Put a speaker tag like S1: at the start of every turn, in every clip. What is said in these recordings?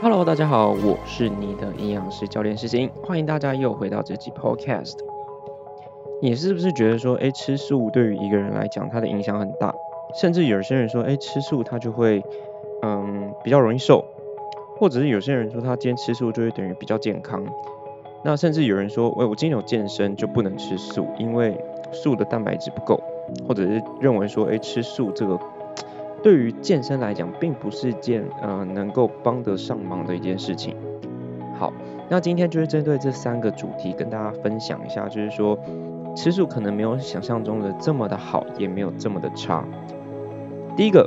S1: Hello，大家好，我是你的营养师教练诗欣，欢迎大家又回到这期 Podcast。你是不是觉得说，哎，吃素对于一个人来讲，它的影响很大？甚至有些人说，哎，吃素他就会，嗯，比较容易瘦，或者是有些人说，他今天吃素就会等于比较健康。那甚至有人说，喂，我今天有健身就不能吃素，因为素的蛋白质不够，或者是认为说，哎，吃素这个。对于健身来讲，并不是件呃能够帮得上忙的一件事情。好，那今天就是针对这三个主题跟大家分享一下，就是说吃素可能没有想象中的这么的好，也没有这么的差。第一个，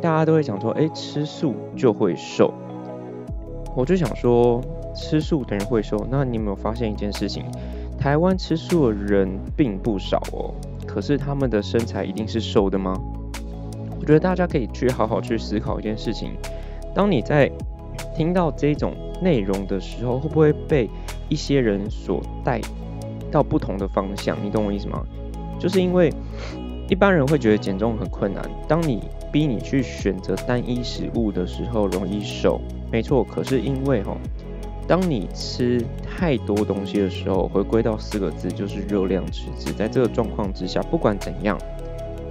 S1: 大家都会讲说，哎，吃素就会瘦。我就想说，吃素等于会瘦，那你有没有发现一件事情？台湾吃素的人并不少哦，可是他们的身材一定是瘦的吗？我觉得大家可以去好好去思考一件事情：当你在听到这种内容的时候，会不会被一些人所带到不同的方向？你懂我意思吗？就是因为一般人会觉得减重很困难，当你逼你去选择单一食物的时候，容易瘦。没错，可是因为哈，当你吃太多东西的时候，回归到四个字，就是热量赤字。在这个状况之下，不管怎样。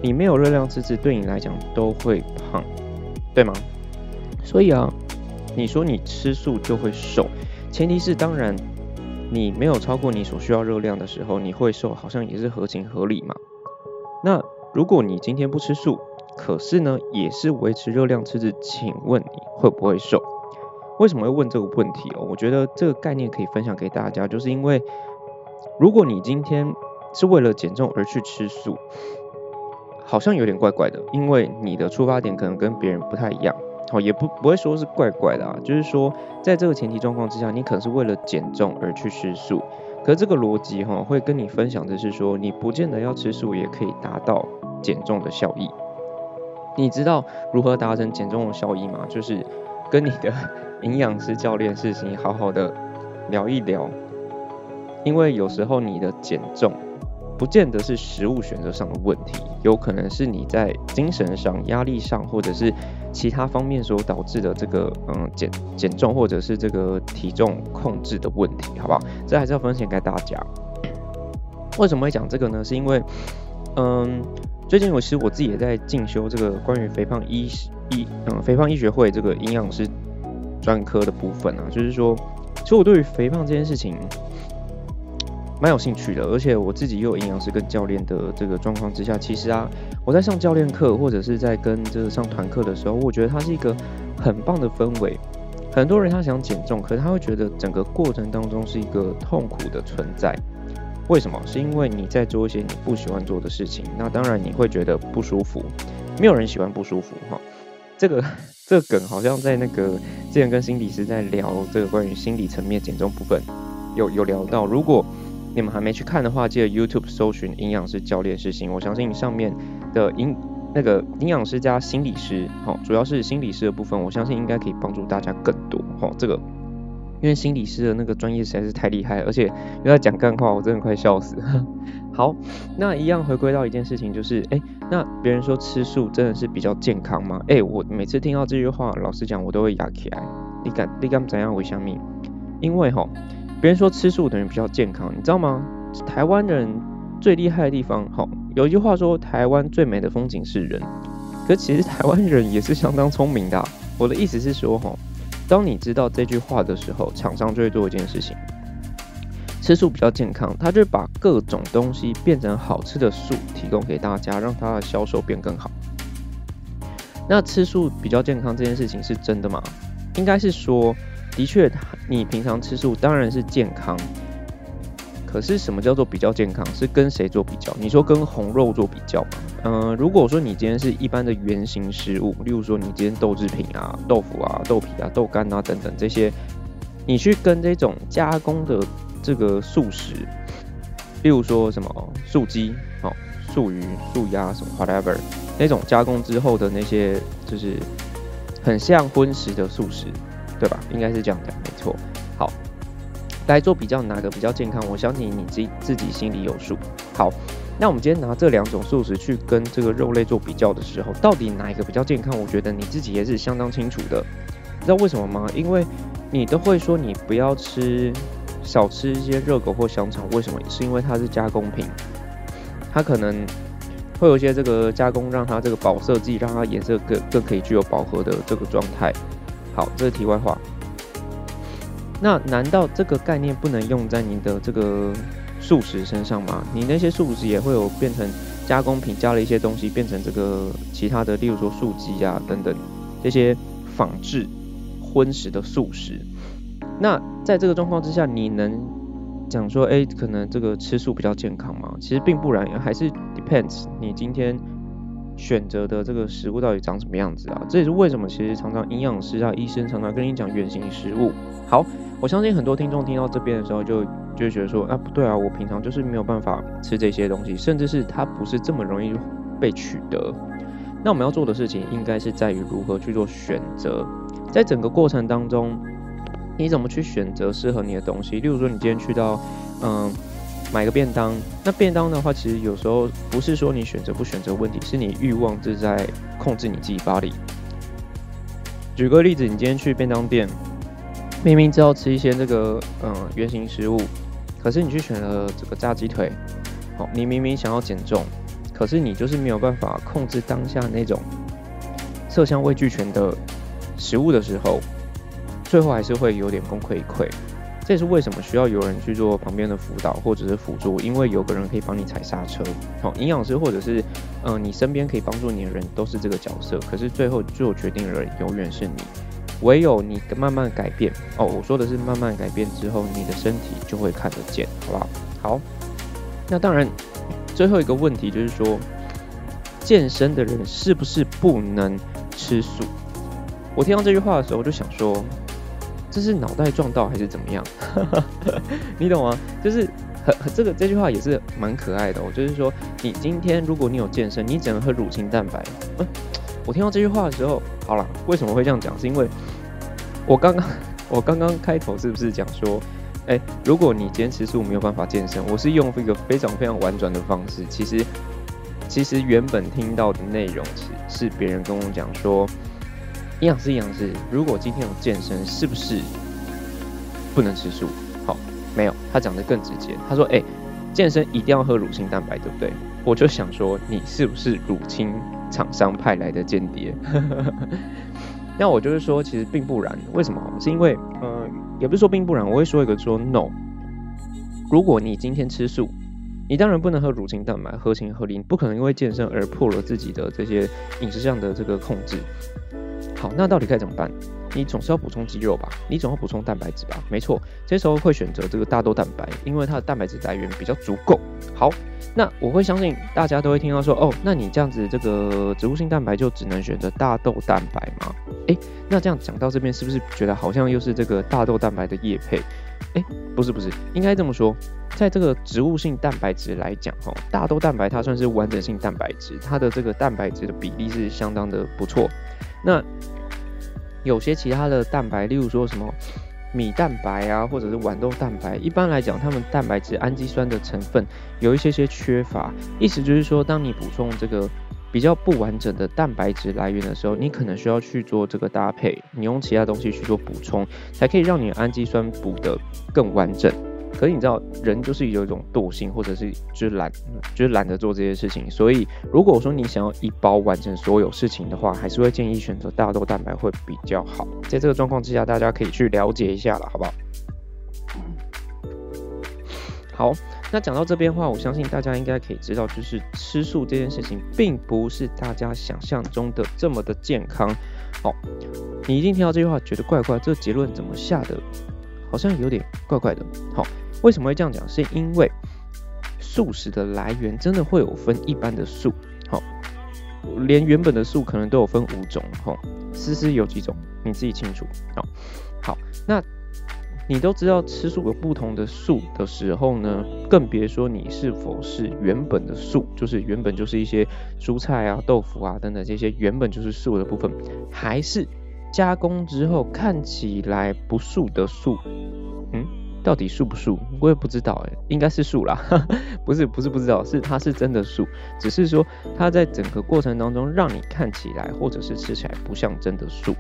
S1: 你没有热量赤字，对你来讲都会胖，对吗？所以啊，你说你吃素就会瘦，前提是当然你没有超过你所需要热量的时候，你会瘦，好像也是合情合理嘛。那如果你今天不吃素，可是呢也是维持热量赤字，请问你会不会瘦？为什么会问这个问题哦？我觉得这个概念可以分享给大家，就是因为如果你今天是为了减重而去吃素。好像有点怪怪的，因为你的出发点可能跟别人不太一样，好，也不不会说是怪怪的啊，就是说在这个前提状况之下，你可能是为了减重而去吃素，可是这个逻辑哈会跟你分享的是说，你不见得要吃素也可以达到减重的效益。你知道如何达成减重的效益吗？就是跟你的营养师教练事情好好的聊一聊，因为有时候你的减重。不见得是食物选择上的问题，有可能是你在精神上、压力上，或者是其他方面所导致的这个嗯减减重，或者是这个体重控制的问题，好不好？这还是要分享给大家。为什么会讲这个呢？是因为嗯，最近我其实我自己也在进修这个关于肥胖医医嗯肥胖医学会这个营养师专科的部分啊，就是说，其实我对于肥胖这件事情。蛮有兴趣的，而且我自己又有营养师跟教练的这个状况之下，其实啊，我在上教练课或者是在跟这个上团课的时候，我觉得它是一个很棒的氛围。很多人他想减重，可是他会觉得整个过程当中是一个痛苦的存在。为什么？是因为你在做一些你不喜欢做的事情，那当然你会觉得不舒服。没有人喜欢不舒服哈。这个这个梗好像在那个之前跟心理师在聊这个关于心理层面减重部分，有有聊到，如果你们还没去看的话，记得 YouTube 搜寻营养师教练师行。我相信上面的营那个营养师加心理师，好，主要是心理师的部分，我相信应该可以帮助大家更多。好，这个因为心理师的那个专业实在是太厉害，而且又在讲干话，我真的快笑死了。好，那一样回归到一件事情，就是哎，那别人说吃素真的是比较健康吗？哎，我每次听到这句话，老实讲，我都会压起来。你敢你敢怎样为香蜜？因为哈。别人说吃素等于比较健康，你知道吗？台湾人最厉害的地方，好，有一句话说台湾最美的风景是人，可其实台湾人也是相当聪明的。我的意思是说，哈，当你知道这句话的时候，厂商就会做一件事情，吃素比较健康，他就把各种东西变成好吃的素提供给大家，让它的销售变更好。那吃素比较健康这件事情是真的吗？应该是说。的确，你平常吃素当然是健康。可是什么叫做比较健康？是跟谁做比较？你说跟红肉做比较？嗯，如果说你今天是一般的原型食物，例如说你今天豆制品啊、豆腐啊、豆皮啊、豆干啊等等这些，你去跟这种加工的这个素食，例如说什么素鸡、哦素鱼、素鸭什么 whatever 那种加工之后的那些，就是很像荤食的素食。对吧？应该是这样的，没错。好，来做比较，哪个比较健康？我相信你自自己心里有数。好，那我们今天拿这两种素食去跟这个肉类做比较的时候，到底哪一个比较健康？我觉得你自己也是相当清楚的。知道为什么吗？因为你都会说你不要吃，少吃一些热狗或香肠，为什么？是因为它是加工品，它可能会有一些这个加工，让它这个保色剂，让它颜色更更可以具有饱和的这个状态。好，这是题外话。那难道这个概念不能用在你的这个素食身上吗？你那些素食也会有变成加工品，加了一些东西变成这个其他的，例如说素鸡啊等等这些仿制荤食的素食。那在这个状况之下，你能讲说，哎，可能这个吃素比较健康吗？其实并不然，还是 depends 你今天。选择的这个食物到底长什么样子啊？这也是为什么其实常常营养师啊、医生常常跟你讲原型食物。好，我相信很多听众听到这边的时候，就就觉得说，啊不对啊，我平常就是没有办法吃这些东西，甚至是它不是这么容易被取得。那我们要做的事情，应该是在于如何去做选择，在整个过程当中，你怎么去选择适合你的东西？例如说，你今天去到，嗯。买个便当，那便当的话，其实有时候不是说你选择不选择问题，是你欲望是在控制你自己发力。举个例子，你今天去便当店，明明知道吃一些这个嗯原形食物，可是你去选了这个炸鸡腿，好，你明明想要减重，可是你就是没有办法控制当下那种色香味俱全的食物的时候，最后还是会有点功亏一篑。这也是为什么需要有人去做旁边的辅导或者是辅助，因为有个人可以帮你踩刹车。好，营养师或者是嗯你身边可以帮助你的人都是这个角色，可是最后做决定的人永远是你。唯有你慢慢改变哦，我说的是慢慢改变之后，你的身体就会看得见，好不好？好，那当然最后一个问题就是说，健身的人是不是不能吃素？我听到这句话的时候，我就想说。这是脑袋撞到还是怎么样？你懂吗？就是很这个这句话也是蛮可爱的。我就是说，你今天如果你有健身，你只能喝乳清蛋白。嗯，我听到这句话的时候，好了，为什么会这样讲？是因为我刚刚我刚刚开头是不是讲说，哎，如果你坚持素没有办法健身，我是用一个非常非常婉转的方式。其实其实原本听到的内容是是别人跟我讲说。营养师，营养师，如果今天有健身，是不是不能吃素？好，没有，他讲的更直接。他说：“哎，健身一定要喝乳清蛋白，对不对？”我就想说，你是不是乳清厂商派来的间谍？那我就是说，其实并不然。为什么？是因为，呃，也不是说并不然。我会说一个说，no。如果你今天吃素，你当然不能喝乳清蛋白，合情合理，不可能因为健身而破了自己的这些饮食上的这个控制。好，那到底该怎么办？你总是要补充肌肉吧，你总要补充蛋白质吧？没错，这时候会选择这个大豆蛋白，因为它的蛋白质来源比较足够。好，那我会相信大家都会听到说，哦，那你这样子这个植物性蛋白就只能选择大豆蛋白吗？诶，那这样讲到这边，是不是觉得好像又是这个大豆蛋白的叶配？诶，不是不是，应该这么说，在这个植物性蛋白质来讲，哈，大豆蛋白它算是完整性蛋白质，它的这个蛋白质的比例是相当的不错。那有些其他的蛋白，例如说什么米蛋白啊，或者是豌豆蛋白，一般来讲，它们蛋白质氨基酸的成分有一些些缺乏。意思就是说，当你补充这个比较不完整的蛋白质来源的时候，你可能需要去做这个搭配，你用其他东西去做补充，才可以让你的氨基酸补得更完整。可是你知道，人就是有一种惰性，或者是就是懒，就是懒得做这些事情。所以，如果说你想要一包完成所有事情的话，还是会建议选择大豆蛋白会比较好。在这个状况之下，大家可以去了解一下了，好不好？好，那讲到这边的话，我相信大家应该可以知道，就是吃素这件事情，并不是大家想象中的这么的健康。好，你一定听到这句话，觉得怪怪，这结论怎么下的？好像有点怪怪的。好。为什么会这样讲？是因为素食的来源真的会有分一般的素，好，连原本的素可能都有分五种，哈，丝丝有几种，你自己清楚，好，好，那你都知道吃素有不同的素的时候呢，更别说你是否是原本的素，就是原本就是一些蔬菜啊、豆腐啊等等这些原本就是素的部分，还是加工之后看起来不素的素，嗯？到底素不素，我也不知道哎，应该是素啦，不是不是不知道，是它是真的素，只是说它在整个过程当中让你看起来或者是吃起来不像真的素。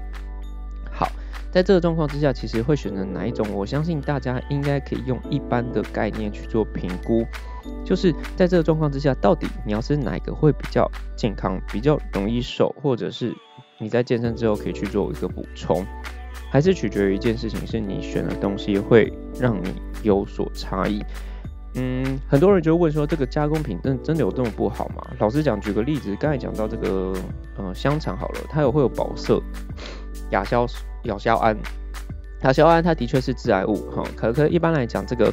S1: 好，在这个状况之下，其实会选择哪一种？我相信大家应该可以用一般的概念去做评估，就是在这个状况之下，到底你要吃哪一个会比较健康、比较容易瘦，或者是你在健身之后可以去做一个补充，还是取决于一件事情，是你选的东西会让你有所差异。嗯，很多人就问说，这个加工品真真的有这么不好吗？老实讲，举个例子，刚才讲到这个，呃，香肠好了，它有会有保色、亚硝、亚硝胺，亚硝胺它的确是致癌物，哈，可可一般来讲这个。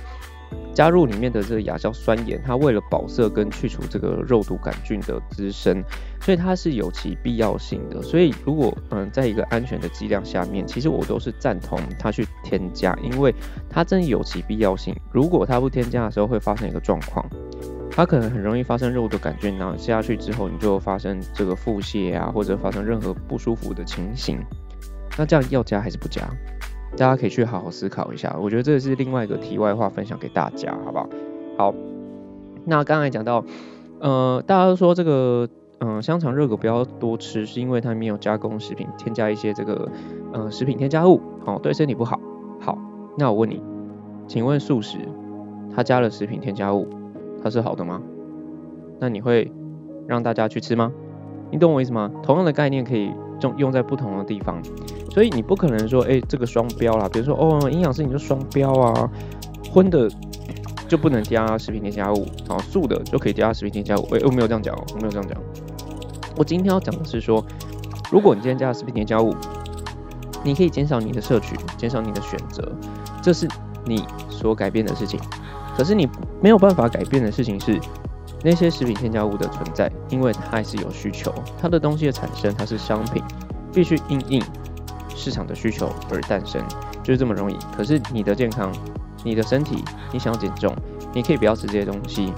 S1: 加入里面的这个亚硝酸盐，它为了保色跟去除这个肉毒杆菌的滋生，所以它是有其必要性的。所以如果嗯，在一个安全的剂量下面，其实我都是赞同它去添加，因为它真有其必要性。如果它不添加的时候，会发生一个状况，它可能很容易发生肉毒杆菌，然后下去之后，你就发生这个腹泻啊，或者发生任何不舒服的情形。那这样要加还是不加？大家可以去好好思考一下，我觉得这是另外一个题外话，分享给大家，好不好？好，那刚才讲到，呃，大家都说这个，嗯，香肠、热狗不要多吃，是因为它没有加工食品，添加一些这个，嗯，食品添加物，好，对身体不好。好，那我问你，请问素食，它加了食品添加物，它是好的吗？那你会让大家去吃吗？你懂我意思吗？同样的概念可以用在不同的地方。所以你不可能说，哎，这个双标啦，比如说，哦，营养师你就双标啊，荤的就不能加食品添加物，然后素的就可以加食品添加物。哎，我没有这样讲，我没有这样讲。我今天要讲的是说，如果你今天加了食品添加物，你可以减少你的摄取，减少你的选择，这是你所改变的事情。可是你没有办法改变的事情是，那些食品添加物的存在，因为它还是有需求，它的东西的产生，它是商品，必须应应。市场的需求而诞生，就是这么容易。可是你的健康、你的身体，你想要减重，你可以不要吃这些东西。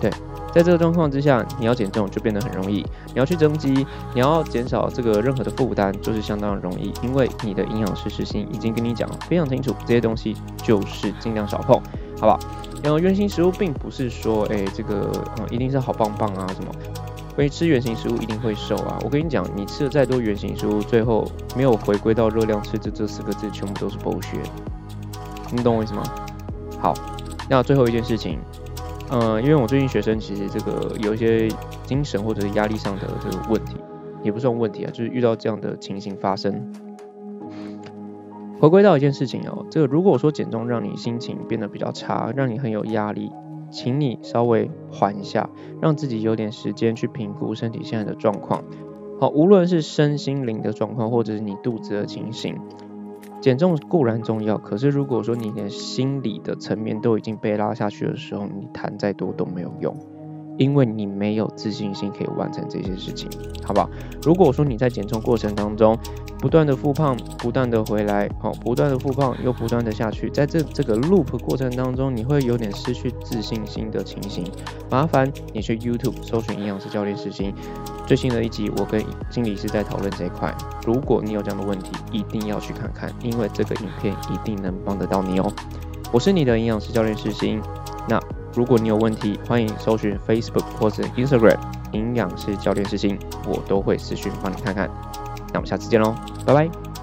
S1: 对，在这个状况之下，你要减重就变得很容易。你要去增肌，你要减少这个任何的负担，就是相当容易。因为你的营养师实心已经跟你讲非常清楚，这些东西就是尽量少碰，好不好？然后原型食物并不是说，哎，这个嗯一定是好棒棒啊什么。所以吃原形食物一定会瘦啊！我跟你讲，你吃了再多原形食物，最后没有回归到热量赤字这四个字，全部都是剥削。你懂我意思吗？好，那最后一件事情，嗯，因为我最近学生其实这个有一些精神或者是压力上的这个问题，也不算问题啊，就是遇到这样的情形发生。回归到一件事情哦，这个如果说减重让你心情变得比较差，让你很有压力。请你稍微缓一下，让自己有点时间去评估身体现在的状况。好，无论是身心灵的状况，或者是你肚子的情形，减重固然重要，可是如果说你连心理的层面都已经被拉下去的时候，你谈再多都没有用。因为你没有自信心可以完成这些事情，好不好？如果说你在减重过程当中不断的复胖，不断的回来，哦，不断的复胖又不断的下去，在这这个 loop 过程当中，你会有点失去自信心的情形。麻烦你去 YouTube 搜寻营养师教练实心最新的一集，我跟经理师在讨论这一块。如果你有这样的问题，一定要去看看，因为这个影片一定能帮得到你哦。我是你的营养师教练实心，那。如果你有问题，欢迎搜寻 Facebook 或者 Instagram 营养师教练私信，我都会私讯帮你看看。那我们下次见喽，拜拜。